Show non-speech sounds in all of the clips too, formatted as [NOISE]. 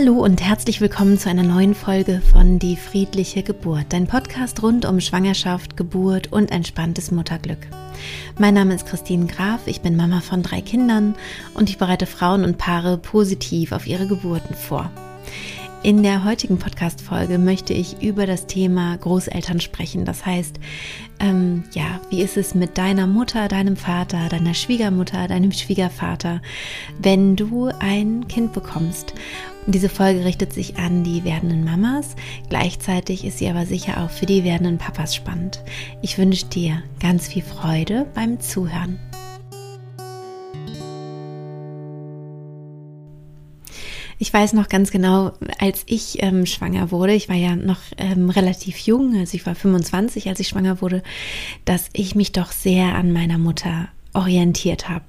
Hallo und herzlich willkommen zu einer neuen Folge von Die friedliche Geburt, dein Podcast rund um Schwangerschaft, Geburt und entspanntes Mutterglück. Mein Name ist Christine Graf, ich bin Mama von drei Kindern und ich bereite Frauen und Paare positiv auf ihre Geburten vor. In der heutigen Podcast-Folge möchte ich über das Thema Großeltern sprechen. Das heißt, ähm, ja, wie ist es mit deiner Mutter, deinem Vater, deiner Schwiegermutter, deinem Schwiegervater, wenn du ein Kind bekommst? Diese Folge richtet sich an die werdenden Mamas. Gleichzeitig ist sie aber sicher auch für die werdenden Papas spannend. Ich wünsche dir ganz viel Freude beim Zuhören. Ich weiß noch ganz genau, als ich ähm, schwanger wurde, ich war ja noch ähm, relativ jung, also ich war 25, als ich schwanger wurde, dass ich mich doch sehr an meiner Mutter orientiert habe.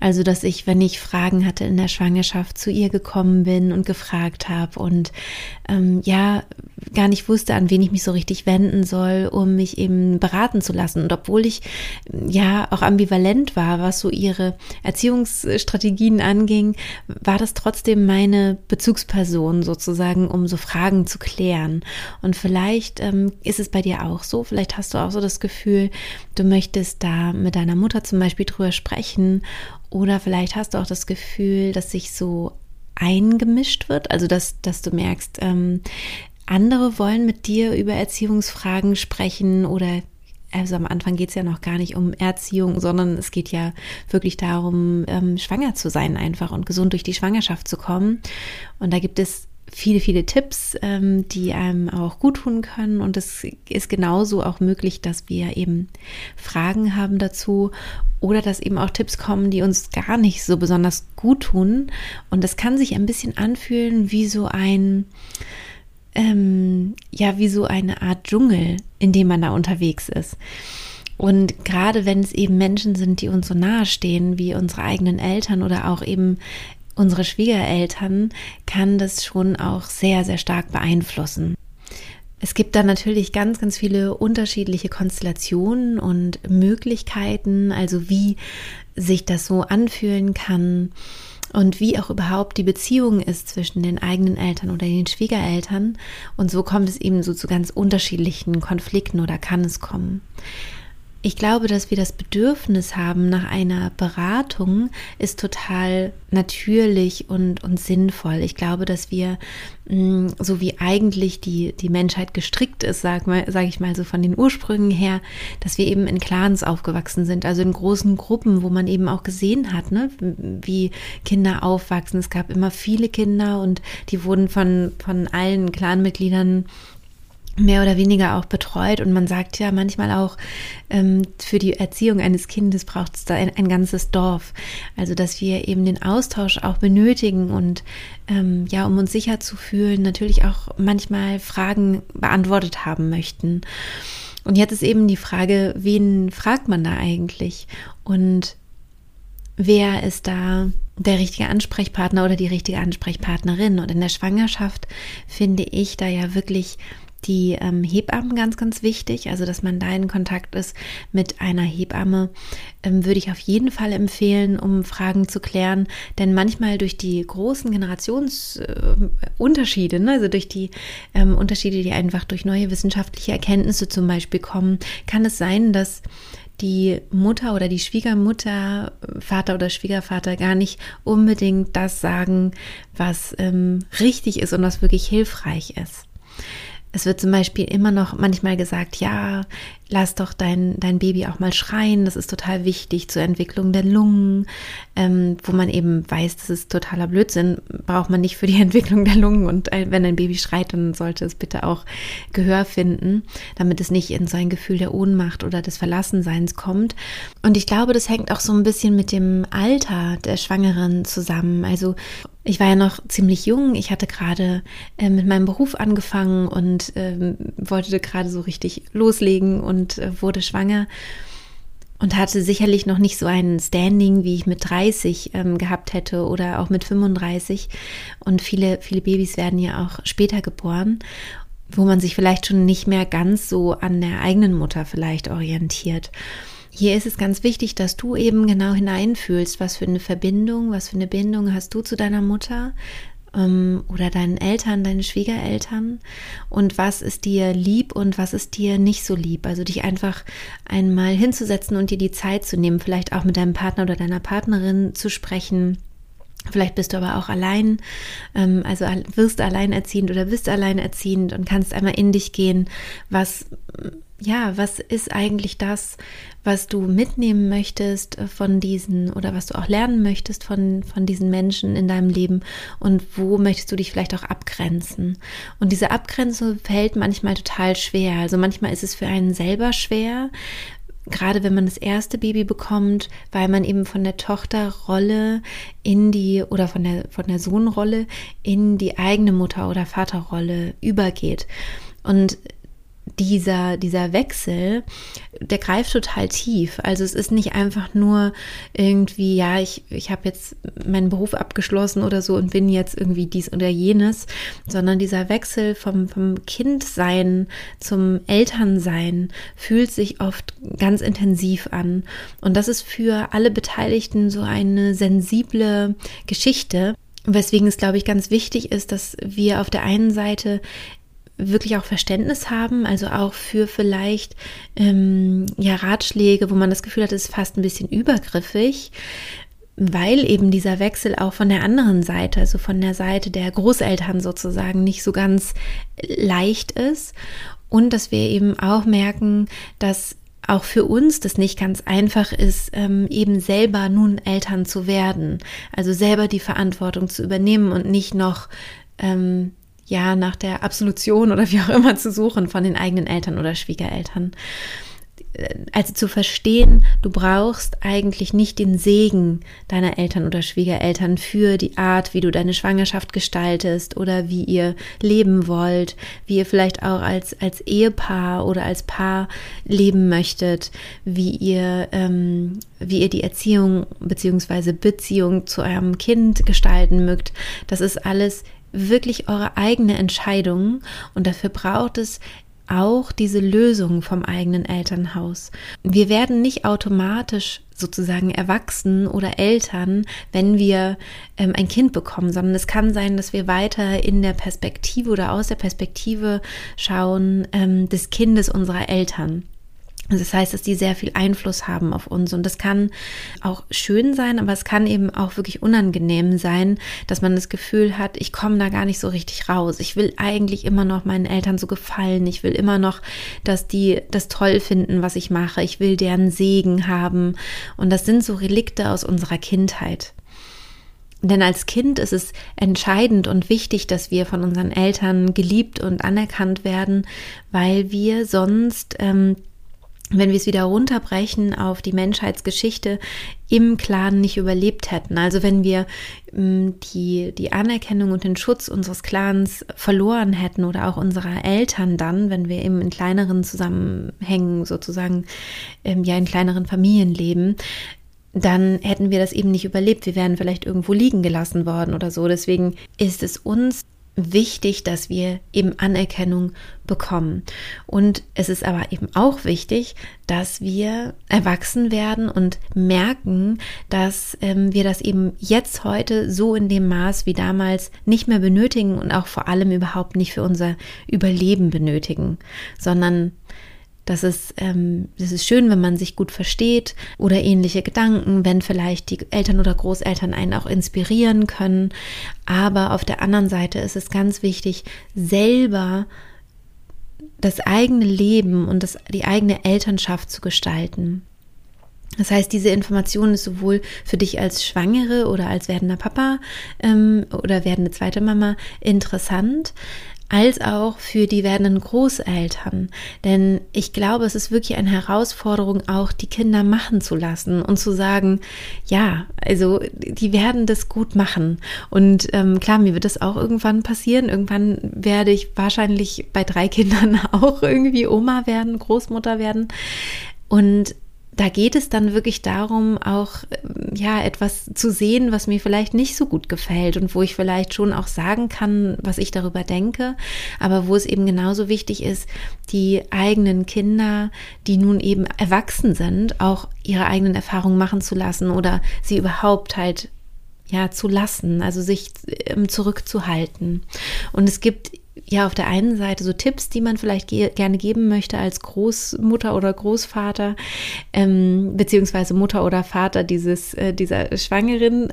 Also, dass ich, wenn ich Fragen hatte in der Schwangerschaft, zu ihr gekommen bin und gefragt habe und ähm, ja, gar nicht wusste, an wen ich mich so richtig wenden soll, um mich eben beraten zu lassen. Und obwohl ich ja auch ambivalent war, was so ihre Erziehungsstrategien anging, war das trotzdem meine Bezugsperson sozusagen, um so Fragen zu klären. Und vielleicht ähm, ist es bei dir auch so, vielleicht hast du auch so das Gefühl, du möchtest da mit deiner Mutter zum Beispiel drüber sprechen oder vielleicht hast du auch das Gefühl, dass sich so eingemischt wird, also dass, dass du merkst, ähm, andere wollen mit dir über Erziehungsfragen sprechen oder also am Anfang geht es ja noch gar nicht um Erziehung, sondern es geht ja wirklich darum, ähm, schwanger zu sein einfach und gesund durch die Schwangerschaft zu kommen. Und da gibt es viele, viele Tipps, ähm, die einem auch gut tun können. Und es ist genauso auch möglich, dass wir eben Fragen haben dazu oder dass eben auch Tipps kommen, die uns gar nicht so besonders gut tun. Und das kann sich ein bisschen anfühlen wie so ein, ähm, ja, wie so eine Art Dschungel, in dem man da unterwegs ist. Und gerade wenn es eben Menschen sind, die uns so nahe stehen, wie unsere eigenen Eltern oder auch eben unsere Schwiegereltern, kann das schon auch sehr, sehr stark beeinflussen. Es gibt da natürlich ganz, ganz viele unterschiedliche Konstellationen und Möglichkeiten, also wie sich das so anfühlen kann und wie auch überhaupt die Beziehung ist zwischen den eigenen Eltern oder den Schwiegereltern. Und so kommt es eben so zu ganz unterschiedlichen Konflikten oder kann es kommen. Ich glaube, dass wir das Bedürfnis haben nach einer Beratung ist total natürlich und, und sinnvoll. Ich glaube, dass wir, mm, so wie eigentlich die, die Menschheit gestrickt ist, sag sage ich mal so von den Ursprüngen her, dass wir eben in Clans aufgewachsen sind, also in großen Gruppen, wo man eben auch gesehen hat, ne, wie Kinder aufwachsen. Es gab immer viele Kinder und die wurden von, von allen Clanmitgliedern mehr oder weniger auch betreut. Und man sagt ja manchmal auch, ähm, für die Erziehung eines Kindes braucht es da ein, ein, ganzes Dorf. Also, dass wir eben den Austausch auch benötigen und ähm, ja, um uns sicher zu fühlen, natürlich auch manchmal Fragen beantwortet haben möchten. Und jetzt ist eben die Frage, wen fragt man da eigentlich? Und wer ist da der richtige Ansprechpartner oder die richtige Ansprechpartnerin? Und in der Schwangerschaft finde ich da ja wirklich die ähm, Hebammen ganz, ganz wichtig. Also, dass man da in Kontakt ist mit einer Hebamme, ähm, würde ich auf jeden Fall empfehlen, um Fragen zu klären. Denn manchmal durch die großen Generationsunterschiede, äh, ne, also durch die ähm, Unterschiede, die einfach durch neue wissenschaftliche Erkenntnisse zum Beispiel kommen, kann es sein, dass die Mutter oder die Schwiegermutter, Vater oder Schwiegervater gar nicht unbedingt das sagen, was ähm, richtig ist und was wirklich hilfreich ist. Es wird zum Beispiel immer noch manchmal gesagt, ja, lass doch dein, dein Baby auch mal schreien, das ist total wichtig zur Entwicklung der Lungen, ähm, wo man eben weiß, das ist totaler Blödsinn, braucht man nicht für die [LAUGHS] Entwicklung der Lungen und wenn ein Baby schreit, dann sollte es bitte auch Gehör finden, damit es nicht in so ein Gefühl der Ohnmacht oder des Verlassenseins kommt. Und ich glaube, das hängt auch so ein bisschen mit dem Alter der Schwangeren zusammen. Also ich war ja noch ziemlich jung. Ich hatte gerade äh, mit meinem Beruf angefangen und äh, wollte gerade so richtig loslegen und äh, wurde schwanger und hatte sicherlich noch nicht so ein Standing, wie ich mit 30 ähm, gehabt hätte oder auch mit 35. Und viele, viele Babys werden ja auch später geboren, wo man sich vielleicht schon nicht mehr ganz so an der eigenen Mutter vielleicht orientiert. Hier ist es ganz wichtig, dass du eben genau hineinfühlst, was für eine Verbindung, was für eine Bindung hast du zu deiner Mutter oder deinen Eltern, deinen Schwiegereltern und was ist dir lieb und was ist dir nicht so lieb. Also dich einfach einmal hinzusetzen und dir die Zeit zu nehmen, vielleicht auch mit deinem Partner oder deiner Partnerin zu sprechen. Vielleicht bist du aber auch allein, ähm, also wirst alleinerziehend oder bist alleinerziehend und kannst einmal in dich gehen, was ja, was ist eigentlich das, was du mitnehmen möchtest von diesen oder was du auch lernen möchtest von, von diesen Menschen in deinem Leben und wo möchtest du dich vielleicht auch abgrenzen? Und diese Abgrenzung fällt manchmal total schwer. Also manchmal ist es für einen selber schwer, gerade wenn man das erste Baby bekommt, weil man eben von der Tochterrolle in die oder von der von der Sohnrolle in die eigene Mutter oder Vaterrolle übergeht. Und dieser, dieser Wechsel, der greift total tief. Also es ist nicht einfach nur irgendwie, ja, ich, ich habe jetzt meinen Beruf abgeschlossen oder so und bin jetzt irgendwie dies oder jenes, sondern dieser Wechsel vom, vom Kindsein zum Elternsein fühlt sich oft ganz intensiv an. Und das ist für alle Beteiligten so eine sensible Geschichte. Weswegen es, glaube ich, ganz wichtig ist, dass wir auf der einen Seite wirklich auch Verständnis haben, also auch für vielleicht ähm, ja Ratschläge, wo man das Gefühl hat, es ist fast ein bisschen übergriffig, weil eben dieser Wechsel auch von der anderen Seite, also von der Seite der Großeltern sozusagen, nicht so ganz leicht ist. Und dass wir eben auch merken, dass auch für uns das nicht ganz einfach ist, ähm, eben selber nun Eltern zu werden, also selber die Verantwortung zu übernehmen und nicht noch ähm, ja, nach der Absolution oder wie auch immer zu suchen von den eigenen Eltern oder Schwiegereltern. Also zu verstehen, du brauchst eigentlich nicht den Segen deiner Eltern oder Schwiegereltern für die Art, wie du deine Schwangerschaft gestaltest oder wie ihr leben wollt, wie ihr vielleicht auch als, als Ehepaar oder als Paar leben möchtet, wie ihr, ähm, wie ihr die Erziehung beziehungsweise Beziehung zu eurem Kind gestalten mögt. Das ist alles wirklich eure eigene Entscheidung und dafür braucht es auch diese Lösung vom eigenen Elternhaus. Wir werden nicht automatisch sozusagen erwachsen oder Eltern, wenn wir ähm, ein Kind bekommen, sondern es kann sein, dass wir weiter in der Perspektive oder aus der Perspektive schauen ähm, des Kindes unserer Eltern. Das heißt, dass die sehr viel Einfluss haben auf uns. Und das kann auch schön sein, aber es kann eben auch wirklich unangenehm sein, dass man das Gefühl hat, ich komme da gar nicht so richtig raus. Ich will eigentlich immer noch meinen Eltern so gefallen. Ich will immer noch, dass die das toll finden, was ich mache. Ich will deren Segen haben. Und das sind so Relikte aus unserer Kindheit. Denn als Kind ist es entscheidend und wichtig, dass wir von unseren Eltern geliebt und anerkannt werden, weil wir sonst ähm, wenn wir es wieder runterbrechen auf die Menschheitsgeschichte, im Clan nicht überlebt hätten. Also wenn wir ähm, die, die Anerkennung und den Schutz unseres Clans verloren hätten oder auch unserer Eltern dann, wenn wir eben in kleineren Zusammenhängen sozusagen, ähm, ja in kleineren Familien leben, dann hätten wir das eben nicht überlebt. Wir wären vielleicht irgendwo liegen gelassen worden oder so. Deswegen ist es uns wichtig, dass wir eben Anerkennung bekommen. Und es ist aber eben auch wichtig, dass wir erwachsen werden und merken, dass ähm, wir das eben jetzt heute so in dem Maß wie damals nicht mehr benötigen und auch vor allem überhaupt nicht für unser Überleben benötigen, sondern das ist, ähm, das ist schön, wenn man sich gut versteht oder ähnliche Gedanken, wenn vielleicht die Eltern oder Großeltern einen auch inspirieren können. Aber auf der anderen Seite ist es ganz wichtig, selber das eigene Leben und das, die eigene Elternschaft zu gestalten. Das heißt, diese Information ist sowohl für dich als Schwangere oder als werdender Papa ähm, oder werdende zweite Mama interessant, als auch für die werdenden Großeltern. Denn ich glaube, es ist wirklich eine Herausforderung, auch die Kinder machen zu lassen und zu sagen, ja, also die werden das gut machen. Und ähm, klar, mir wird das auch irgendwann passieren. Irgendwann werde ich wahrscheinlich bei drei Kindern [LAUGHS] auch irgendwie Oma werden, Großmutter werden. Und da geht es dann wirklich darum, auch ja etwas zu sehen, was mir vielleicht nicht so gut gefällt und wo ich vielleicht schon auch sagen kann, was ich darüber denke, aber wo es eben genauso wichtig ist, die eigenen Kinder, die nun eben erwachsen sind, auch ihre eigenen Erfahrungen machen zu lassen oder sie überhaupt halt ja, zu lassen, also sich ähm, zurückzuhalten. Und es gibt ja auf der einen Seite so Tipps, die man vielleicht ge gerne geben möchte als Großmutter oder Großvater, ähm, beziehungsweise Mutter oder Vater dieses, äh, dieser Schwangeren.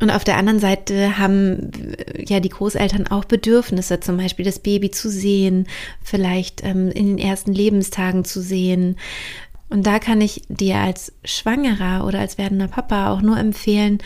Und auf der anderen Seite haben ja die Großeltern auch Bedürfnisse, zum Beispiel das Baby zu sehen, vielleicht ähm, in den ersten Lebenstagen zu sehen. Und da kann ich dir als Schwangerer oder als werdender Papa auch nur empfehlen,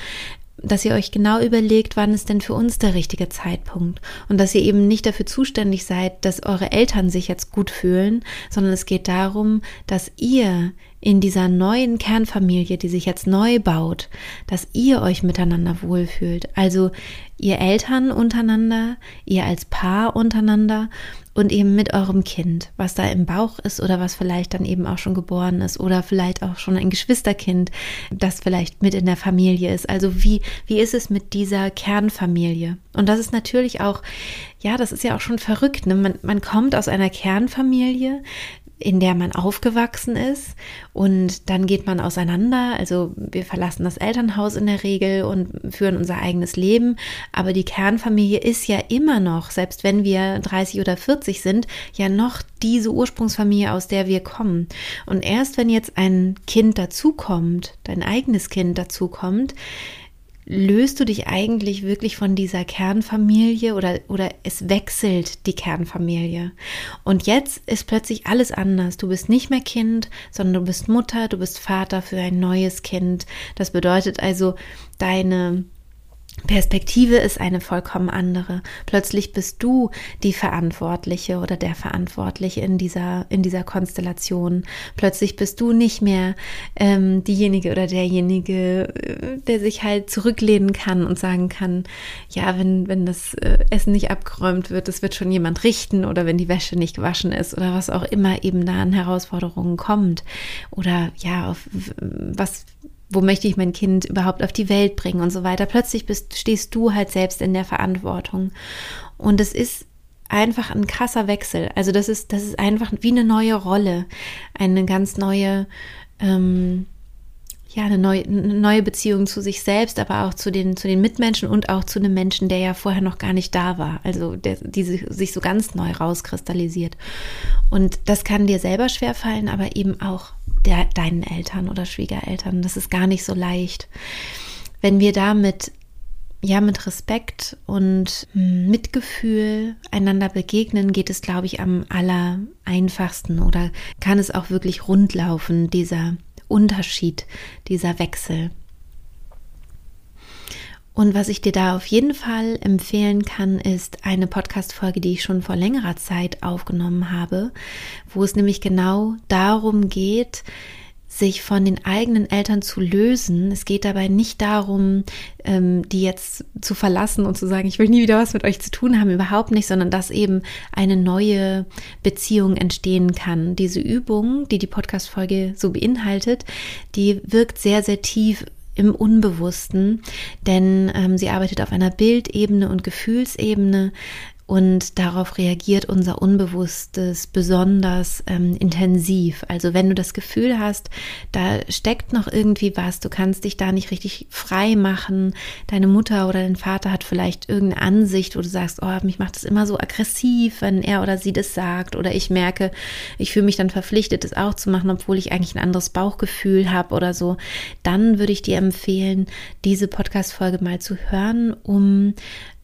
dass ihr euch genau überlegt, wann ist denn für uns der richtige Zeitpunkt. Und dass ihr eben nicht dafür zuständig seid, dass eure Eltern sich jetzt gut fühlen, sondern es geht darum, dass ihr in dieser neuen Kernfamilie, die sich jetzt neu baut, dass ihr euch miteinander wohlfühlt. Also ihr Eltern untereinander, ihr als Paar untereinander und eben mit eurem Kind, was da im Bauch ist oder was vielleicht dann eben auch schon geboren ist oder vielleicht auch schon ein Geschwisterkind, das vielleicht mit in der Familie ist. Also wie, wie ist es mit dieser Kernfamilie? Und das ist natürlich auch, ja, das ist ja auch schon verrückt. Ne? Man, man kommt aus einer Kernfamilie, in der man aufgewachsen ist und dann geht man auseinander. Also wir verlassen das Elternhaus in der Regel und führen unser eigenes Leben. Aber die Kernfamilie ist ja immer noch, selbst wenn wir 30 oder 40 sind, ja noch diese Ursprungsfamilie, aus der wir kommen. Und erst wenn jetzt ein Kind dazukommt, dein eigenes Kind dazukommt, löst du dich eigentlich wirklich von dieser Kernfamilie oder, oder es wechselt die Kernfamilie. Und jetzt ist plötzlich alles anders. Du bist nicht mehr Kind, sondern du bist Mutter, du bist Vater für ein neues Kind. Das bedeutet also, deine Perspektive ist eine vollkommen andere. Plötzlich bist du die Verantwortliche oder der Verantwortliche in dieser, in dieser Konstellation. Plötzlich bist du nicht mehr ähm, diejenige oder derjenige, äh, der sich halt zurücklehnen kann und sagen kann, ja, wenn, wenn das äh, Essen nicht abgeräumt wird, das wird schon jemand richten oder wenn die Wäsche nicht gewaschen ist oder was auch immer eben da an Herausforderungen kommt. Oder ja, auf was wo möchte ich mein Kind überhaupt auf die Welt bringen und so weiter. Plötzlich bist, stehst du halt selbst in der Verantwortung. Und es ist einfach ein krasser Wechsel. Also das ist, das ist einfach wie eine neue Rolle, eine ganz neue, ähm, ja, eine neue, eine neue Beziehung zu sich selbst, aber auch zu den, zu den Mitmenschen und auch zu einem Menschen, der ja vorher noch gar nicht da war. Also der, die sich so ganz neu rauskristallisiert. Und das kann dir selber schwerfallen, aber eben auch der, deinen Eltern oder Schwiegereltern. Das ist gar nicht so leicht. Wenn wir damit ja, mit Respekt und Mitgefühl einander begegnen, geht es, glaube ich, am aller einfachsten oder kann es auch wirklich rundlaufen, dieser Unterschied, dieser Wechsel. Und was ich dir da auf jeden Fall empfehlen kann, ist eine Podcast-Folge, die ich schon vor längerer Zeit aufgenommen habe, wo es nämlich genau darum geht, sich von den eigenen Eltern zu lösen. Es geht dabei nicht darum, ähm, die jetzt zu verlassen und zu sagen, ich will nie wieder was mit euch zu tun haben, überhaupt nicht, sondern dass eben eine neue Beziehung entstehen kann. Diese Übung, die die Podcast-Folge so beinhaltet, die wirkt sehr, sehr tief im Unbewussten, denn ähm, sie arbeitet auf einer Bildebene und Gefühlsebene und darauf reagiert unser Unbewusstes besonders ähm, intensiv. Also wenn du das Gefühl hast, da steckt noch irgendwie was, du kannst dich da nicht richtig frei machen, deine Mutter oder dein Vater hat vielleicht irgendeine Ansicht, wo du sagst, oh, mich macht das immer so aggressiv, wenn er oder sie das sagt, oder ich merke, ich fühle mich dann verpflichtet, das auch zu machen, obwohl ich eigentlich ein anderes Bauchgefühl habe oder so, dann würde ich dir empfehlen, diese Podcast-Folge mal zu hören, um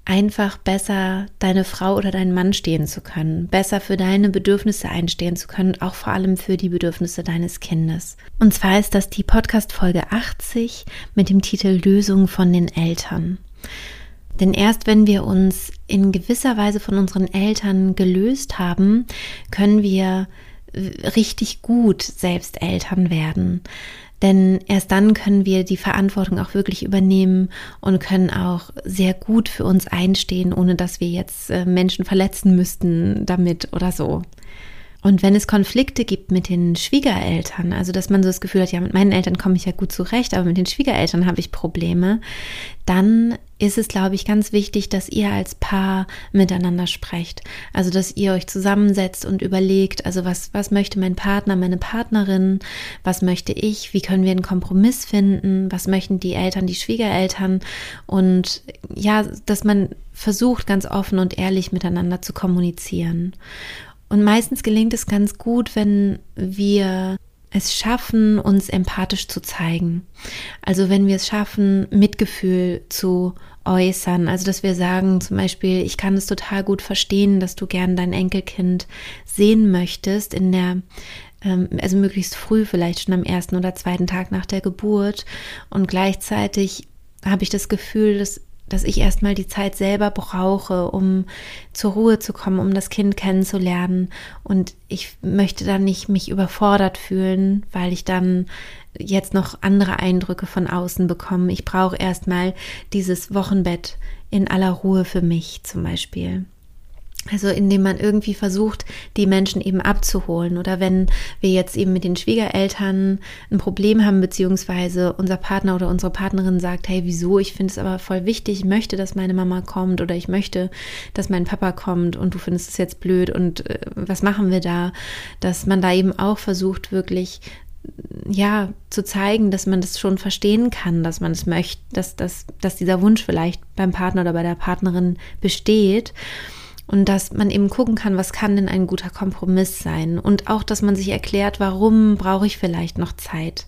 einfach besser deine Frau oder deinen Mann stehen zu können, besser für deine Bedürfnisse einstehen zu können, auch vor allem für die Bedürfnisse deines Kindes. Und zwar ist das die Podcast Folge 80 mit dem Titel Lösung von den Eltern. Denn erst wenn wir uns in gewisser Weise von unseren Eltern gelöst haben, können wir richtig gut selbst Eltern werden. Denn erst dann können wir die Verantwortung auch wirklich übernehmen und können auch sehr gut für uns einstehen, ohne dass wir jetzt äh, Menschen verletzen müssten damit oder so. Und wenn es Konflikte gibt mit den Schwiegereltern, also dass man so das Gefühl hat, ja, mit meinen Eltern komme ich ja gut zurecht, aber mit den Schwiegereltern habe ich Probleme, dann ist es, glaube ich, ganz wichtig, dass ihr als Paar miteinander sprecht. Also, dass ihr euch zusammensetzt und überlegt, also was, was möchte mein Partner, meine Partnerin, was möchte ich, wie können wir einen Kompromiss finden, was möchten die Eltern, die Schwiegereltern und ja, dass man versucht, ganz offen und ehrlich miteinander zu kommunizieren. Und meistens gelingt es ganz gut, wenn wir es schaffen, uns empathisch zu zeigen. Also wenn wir es schaffen, Mitgefühl zu äußern. Also dass wir sagen zum Beispiel, ich kann es total gut verstehen, dass du gern dein Enkelkind sehen möchtest in der ähm, also möglichst früh, vielleicht schon am ersten oder zweiten Tag nach der Geburt. Und gleichzeitig habe ich das Gefühl, dass dass ich erstmal die Zeit selber brauche, um zur Ruhe zu kommen, um das Kind kennenzulernen. Und ich möchte dann nicht mich überfordert fühlen, weil ich dann jetzt noch andere Eindrücke von außen bekomme. Ich brauche erstmal dieses Wochenbett in aller Ruhe für mich zum Beispiel. Also indem man irgendwie versucht, die Menschen eben abzuholen. Oder wenn wir jetzt eben mit den Schwiegereltern ein Problem haben, beziehungsweise unser Partner oder unsere Partnerin sagt, hey, wieso? Ich finde es aber voll wichtig, ich möchte, dass meine Mama kommt oder ich möchte, dass mein Papa kommt und du findest es jetzt blöd und äh, was machen wir da? Dass man da eben auch versucht, wirklich ja, zu zeigen, dass man das schon verstehen kann, dass man es möchte, dass, dass, dass dieser Wunsch vielleicht beim Partner oder bei der Partnerin besteht und dass man eben gucken kann, was kann denn ein guter Kompromiss sein? Und auch, dass man sich erklärt, warum brauche ich vielleicht noch Zeit?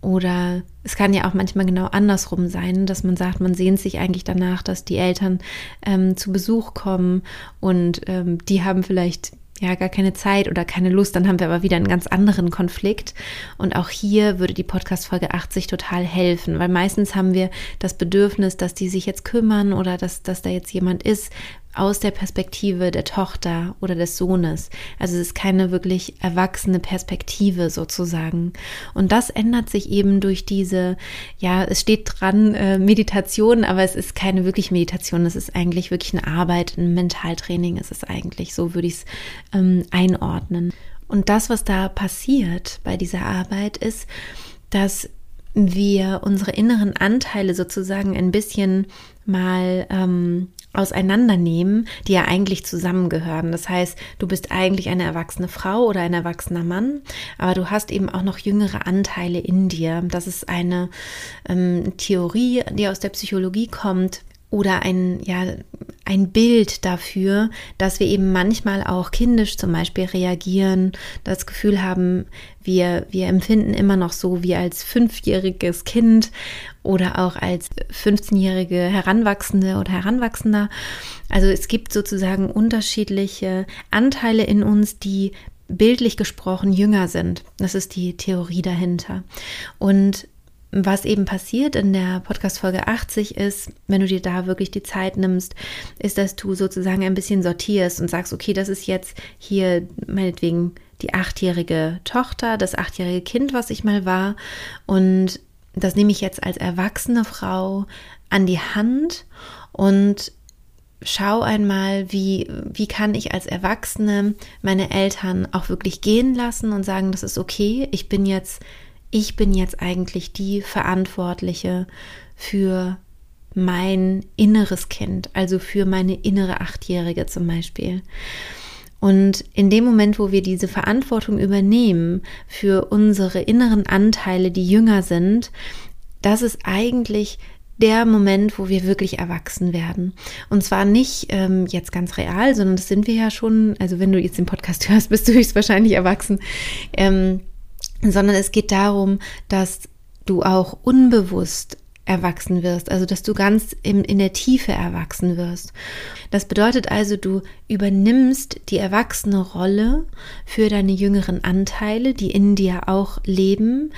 Oder es kann ja auch manchmal genau andersrum sein, dass man sagt, man sehnt sich eigentlich danach, dass die Eltern ähm, zu Besuch kommen und ähm, die haben vielleicht ja gar keine Zeit oder keine Lust, dann haben wir aber wieder einen ganz anderen Konflikt. Und auch hier würde die Podcast-Folge 80 total helfen, weil meistens haben wir das Bedürfnis, dass die sich jetzt kümmern oder dass, dass da jetzt jemand ist, aus der Perspektive der Tochter oder des Sohnes. Also es ist keine wirklich erwachsene Perspektive sozusagen. Und das ändert sich eben durch diese, ja, es steht dran, äh, Meditation, aber es ist keine wirklich Meditation. Es ist eigentlich wirklich eine Arbeit, ein Mentaltraining ist es eigentlich. So würde ich es ähm, einordnen. Und das, was da passiert bei dieser Arbeit, ist, dass wir unsere inneren Anteile sozusagen ein bisschen mal ähm, auseinandernehmen, die ja eigentlich zusammengehören. Das heißt, du bist eigentlich eine erwachsene Frau oder ein erwachsener Mann, aber du hast eben auch noch jüngere Anteile in dir. Das ist eine ähm, Theorie, die aus der Psychologie kommt, oder ein, ja, ein Bild dafür, dass wir eben manchmal auch kindisch zum Beispiel reagieren, das Gefühl haben, wir, wir empfinden immer noch so wie als fünfjähriges Kind oder auch als 15-jährige Heranwachsende oder Heranwachsender. Also es gibt sozusagen unterschiedliche Anteile in uns, die bildlich gesprochen jünger sind. Das ist die Theorie dahinter. Und was eben passiert in der Podcast-Folge 80 ist, wenn du dir da wirklich die Zeit nimmst, ist, dass du sozusagen ein bisschen sortierst und sagst, okay, das ist jetzt hier meinetwegen die achtjährige Tochter, das achtjährige Kind, was ich mal war. Und das nehme ich jetzt als erwachsene Frau an die Hand und schau einmal, wie, wie kann ich als Erwachsene meine Eltern auch wirklich gehen lassen und sagen, das ist okay, ich bin jetzt ich bin jetzt eigentlich die Verantwortliche für mein inneres Kind, also für meine innere Achtjährige zum Beispiel. Und in dem Moment, wo wir diese Verantwortung übernehmen für unsere inneren Anteile, die jünger sind, das ist eigentlich der Moment, wo wir wirklich erwachsen werden. Und zwar nicht ähm, jetzt ganz real, sondern das sind wir ja schon. Also wenn du jetzt den Podcast [LAUGHS] hörst, bist du höchstwahrscheinlich erwachsen. Ähm, sondern es geht darum, dass du auch unbewusst erwachsen wirst, also dass du ganz in, in der Tiefe erwachsen wirst. Das bedeutet also, du übernimmst die erwachsene Rolle für deine jüngeren Anteile, die in dir auch leben.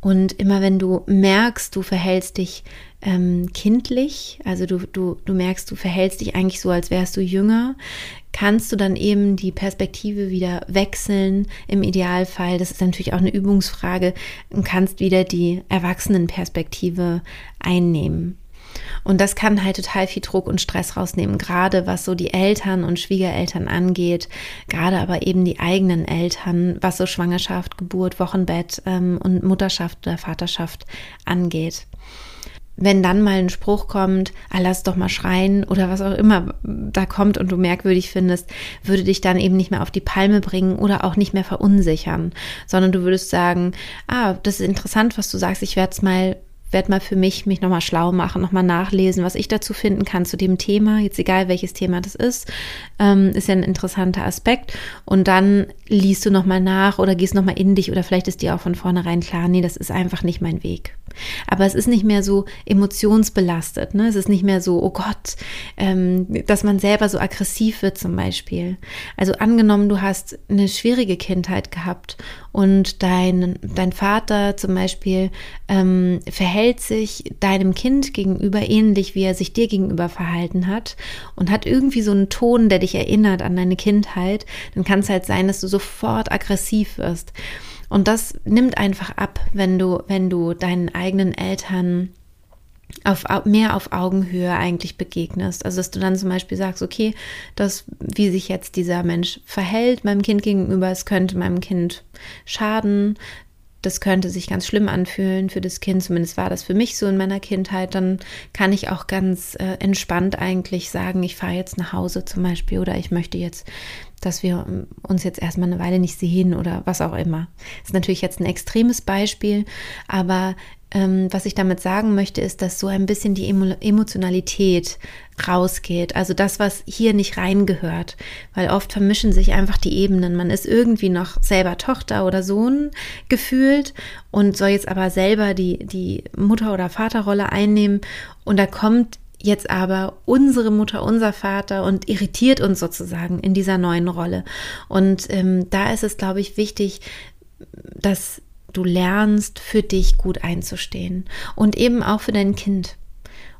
Und immer wenn du merkst, du verhältst dich ähm, kindlich, also du, du, du merkst, du verhältst dich eigentlich so, als wärst du jünger, kannst du dann eben die Perspektive wieder wechseln. Im Idealfall, das ist natürlich auch eine Übungsfrage, und kannst wieder die Erwachsenenperspektive einnehmen. Und das kann halt total viel Druck und Stress rausnehmen, gerade was so die Eltern und Schwiegereltern angeht, gerade aber eben die eigenen Eltern, was so Schwangerschaft, Geburt, Wochenbett ähm, und Mutterschaft oder Vaterschaft angeht. Wenn dann mal ein Spruch kommt, ah, lass doch mal schreien oder was auch immer da kommt und du merkwürdig findest, würde dich dann eben nicht mehr auf die Palme bringen oder auch nicht mehr verunsichern, sondern du würdest sagen, ah, das ist interessant, was du sagst, ich werde es mal werde mal für mich mich nochmal schlau machen, nochmal nachlesen, was ich dazu finden kann zu dem Thema. Jetzt egal welches Thema das ist, ähm, ist ja ein interessanter Aspekt. Und dann liest du nochmal nach oder gehst nochmal in dich oder vielleicht ist dir auch von vornherein klar, nee, das ist einfach nicht mein Weg. Aber es ist nicht mehr so emotionsbelastet. Ne? Es ist nicht mehr so, oh Gott, ähm, dass man selber so aggressiv wird zum Beispiel. Also angenommen, du hast eine schwierige Kindheit gehabt und dein, dein Vater zum Beispiel ähm, verhält sich deinem Kind gegenüber ähnlich, wie er sich dir gegenüber verhalten hat und hat irgendwie so einen Ton, der dich erinnert an deine Kindheit, dann kann es halt sein, dass du sofort aggressiv wirst. Und das nimmt einfach ab, wenn du, wenn du deinen eigenen Eltern auf, mehr auf Augenhöhe eigentlich begegnest. Also, dass du dann zum Beispiel sagst, okay, das, wie sich jetzt dieser Mensch verhält meinem Kind gegenüber, es könnte meinem Kind schaden, das könnte sich ganz schlimm anfühlen für das Kind, zumindest war das für mich so in meiner Kindheit, dann kann ich auch ganz äh, entspannt eigentlich sagen, ich fahre jetzt nach Hause zum Beispiel oder ich möchte jetzt dass wir uns jetzt erstmal eine Weile nicht sehen oder was auch immer. Das ist natürlich jetzt ein extremes Beispiel, aber ähm, was ich damit sagen möchte, ist, dass so ein bisschen die Emotionalität rausgeht. Also das, was hier nicht reingehört. Weil oft vermischen sich einfach die Ebenen. Man ist irgendwie noch selber Tochter oder Sohn gefühlt und soll jetzt aber selber die, die Mutter- oder Vaterrolle einnehmen. Und da kommt jetzt aber unsere Mutter, unser Vater und irritiert uns sozusagen in dieser neuen Rolle. Und ähm, da ist es, glaube ich, wichtig, dass du lernst, für dich gut einzustehen und eben auch für dein Kind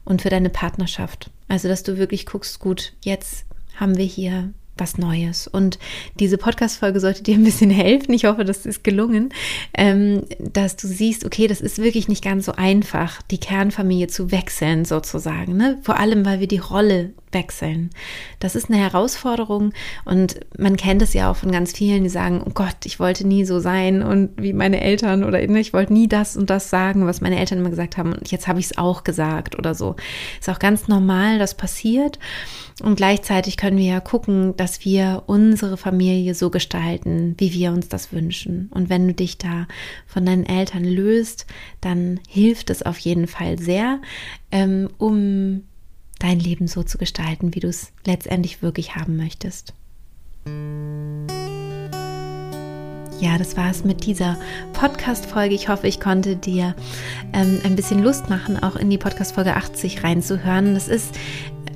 und für deine Partnerschaft. Also, dass du wirklich guckst, gut, jetzt haben wir hier was Neues. Und diese Podcast-Folge sollte dir ein bisschen helfen. Ich hoffe, das ist gelungen, ähm, dass du siehst, okay, das ist wirklich nicht ganz so einfach, die Kernfamilie zu wechseln, sozusagen. Ne? Vor allem, weil wir die Rolle wechseln. Das ist eine Herausforderung und man kennt es ja auch von ganz vielen, die sagen, oh Gott, ich wollte nie so sein und wie meine Eltern oder ne, ich wollte nie das und das sagen, was meine Eltern immer gesagt haben und jetzt habe ich es auch gesagt oder so. Ist auch ganz normal, das passiert und gleichzeitig können wir ja gucken, dass wir unsere Familie so gestalten, wie wir uns das wünschen. Und wenn du dich da von deinen Eltern löst, dann hilft es auf jeden Fall sehr, ähm, um dein Leben so zu gestalten, wie du es letztendlich wirklich haben möchtest. Ja, das war es mit dieser Podcast-Folge. Ich hoffe, ich konnte dir ähm, ein bisschen Lust machen, auch in die Podcast-Folge 80 reinzuhören. Das ist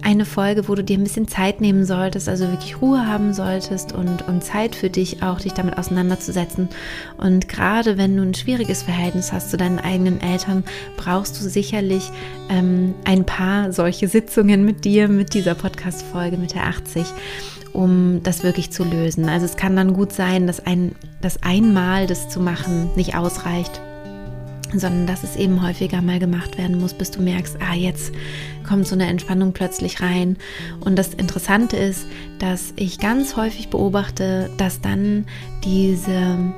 eine Folge, wo du dir ein bisschen Zeit nehmen solltest, also wirklich Ruhe haben solltest und, und Zeit für dich auch, dich damit auseinanderzusetzen. Und gerade wenn du ein schwieriges Verhältnis hast zu deinen eigenen Eltern, brauchst du sicherlich ähm, ein paar solche Sitzungen mit dir, mit dieser Podcast-Folge, mit der 80 um das wirklich zu lösen. Also es kann dann gut sein, dass ein, dass einmal das zu machen nicht ausreicht, sondern dass es eben häufiger mal gemacht werden muss, bis du merkst, ah, jetzt kommt so eine Entspannung plötzlich rein. Und das Interessante ist, dass ich ganz häufig beobachte, dass dann diese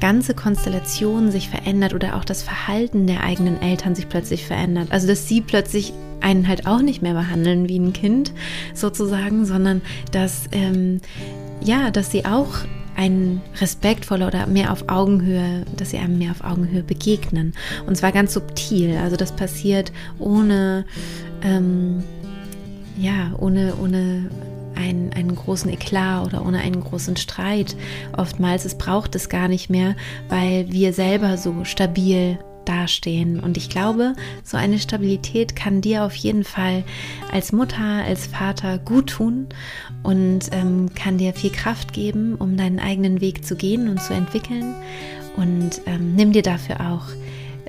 ganze Konstellation sich verändert oder auch das Verhalten der eigenen Eltern sich plötzlich verändert. Also dass sie plötzlich einen halt auch nicht mehr behandeln wie ein Kind sozusagen, sondern dass ähm, ja, dass sie auch ein respektvoller oder mehr auf Augenhöhe, dass sie einem mehr auf Augenhöhe begegnen. Und zwar ganz subtil. Also das passiert ohne, ähm, ja, ohne, ohne einen, einen großen Eklat oder ohne einen großen Streit. Oftmals, es braucht es gar nicht mehr, weil wir selber so stabil dastehen. Und ich glaube, so eine Stabilität kann dir auf jeden Fall als Mutter, als Vater gut tun und ähm, kann dir viel Kraft geben, um deinen eigenen Weg zu gehen und zu entwickeln. Und ähm, nimm dir dafür auch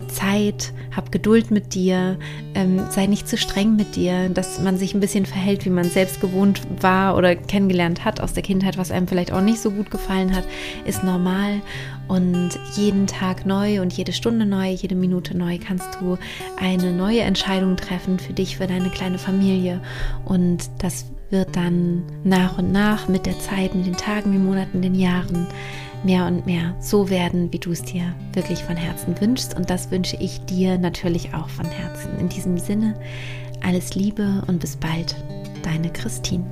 Zeit, hab Geduld mit dir, ähm, sei nicht zu streng mit dir, dass man sich ein bisschen verhält, wie man selbst gewohnt war oder kennengelernt hat aus der Kindheit, was einem vielleicht auch nicht so gut gefallen hat, ist normal. Und jeden Tag neu und jede Stunde neu, jede Minute neu kannst du eine neue Entscheidung treffen für dich, für deine kleine Familie. Und das wird dann nach und nach mit der Zeit, mit den Tagen, den Monaten, den Jahren mehr und mehr so werden, wie du es dir wirklich von Herzen wünschst. Und das wünsche ich dir natürlich auch von Herzen. In diesem Sinne, alles Liebe und bis bald, deine Christine.